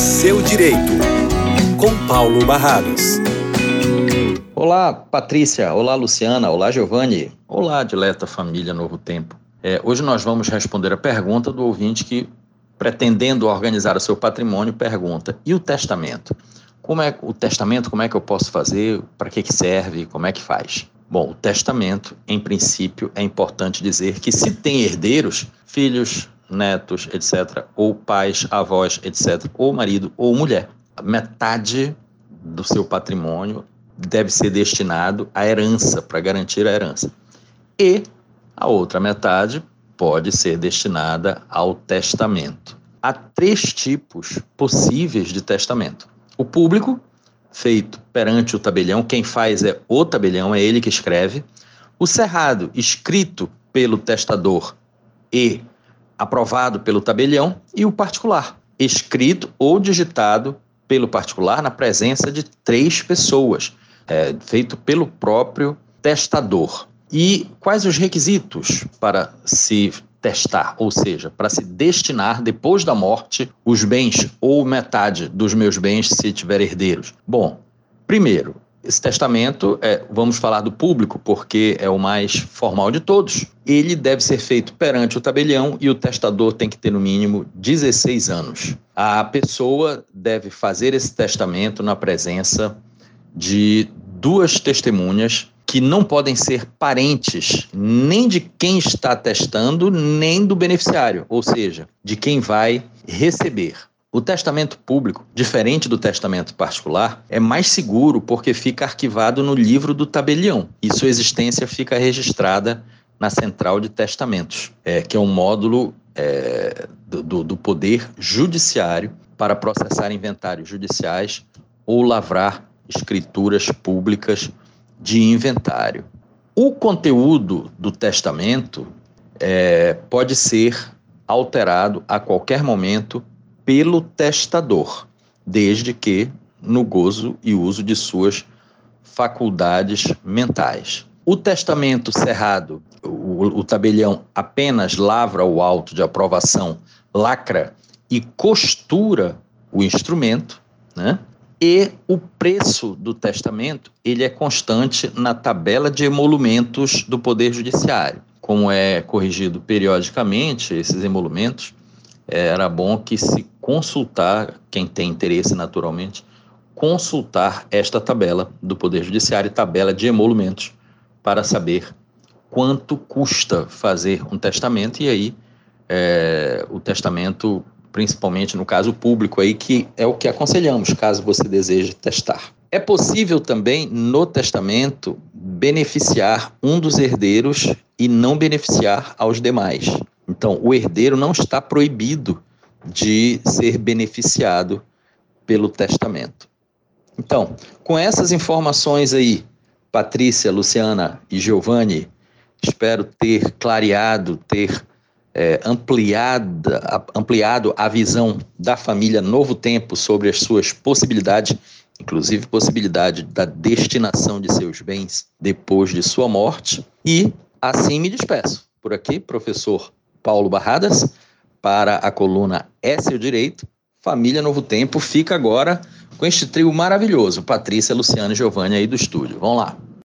seu direito, com Paulo Barrados. Olá, Patrícia. Olá, Luciana. Olá, Giovanni. Olá, dileta família Novo Tempo. É, hoje nós vamos responder a pergunta do ouvinte que, pretendendo organizar o seu patrimônio, pergunta: e o testamento? Como é o testamento? Como é que eu posso fazer? Para que, que serve? Como é que faz? Bom, o testamento, em princípio, é importante dizer que se tem herdeiros, filhos, netos, etc., ou pais, avós, etc., ou marido ou mulher, metade do seu patrimônio deve ser destinado à herança, para garantir a herança. E a outra metade pode ser destinada ao testamento. Há três tipos possíveis de testamento: o público, feito perante o tabelião, quem faz é o tabelião, é ele que escreve. O cerrado, escrito pelo testador e aprovado pelo tabelião. E o particular, escrito ou digitado pelo particular na presença de três pessoas, é, feito pelo próprio testador. E quais os requisitos para se testar, ou seja, para se destinar depois da morte os bens ou metade dos meus bens se tiver herdeiros? Bom, primeiro, esse testamento, é, vamos falar do público, porque é o mais formal de todos. Ele deve ser feito perante o tabelião e o testador tem que ter, no mínimo, 16 anos. A pessoa deve fazer esse testamento na presença de duas testemunhas que não podem ser parentes nem de quem está testando, nem do beneficiário, ou seja, de quem vai receber. O testamento público, diferente do testamento particular, é mais seguro porque fica arquivado no livro do tabelião e sua existência fica registrada na central de testamentos, é, que é um módulo é, do, do poder judiciário para processar inventários judiciais ou lavrar escrituras públicas de inventário. O conteúdo do testamento é, pode ser alterado a qualquer momento pelo testador, desde que no gozo e uso de suas faculdades mentais. O testamento cerrado, o, o tabelião apenas lavra o auto de aprovação, lacra e costura o instrumento, né? E o preço do testamento, ele é constante na tabela de emolumentos do Poder Judiciário. Como é corrigido periodicamente esses emolumentos, era bom que se consultar, quem tem interesse naturalmente, consultar esta tabela do Poder Judiciário, tabela de emolumentos, para saber quanto custa fazer um testamento e aí é, o testamento, principalmente no caso público aí, que é o que aconselhamos caso você deseje testar. É possível também no testamento beneficiar um dos herdeiros e não beneficiar aos demais. Então, o herdeiro não está proibido de ser beneficiado pelo testamento. Então, com essas informações aí, Patrícia, Luciana e Giovanni, espero ter clareado, ter é, ampliada, ampliado a visão da família Novo Tempo sobre as suas possibilidades, inclusive possibilidade da destinação de seus bens depois de sua morte. E assim me despeço. Por aqui, professor Paulo Barradas para a coluna É Seu Direito. Família Novo Tempo fica agora com este trio maravilhoso, Patrícia, Luciana e Giovanni aí do estúdio. Vamos lá.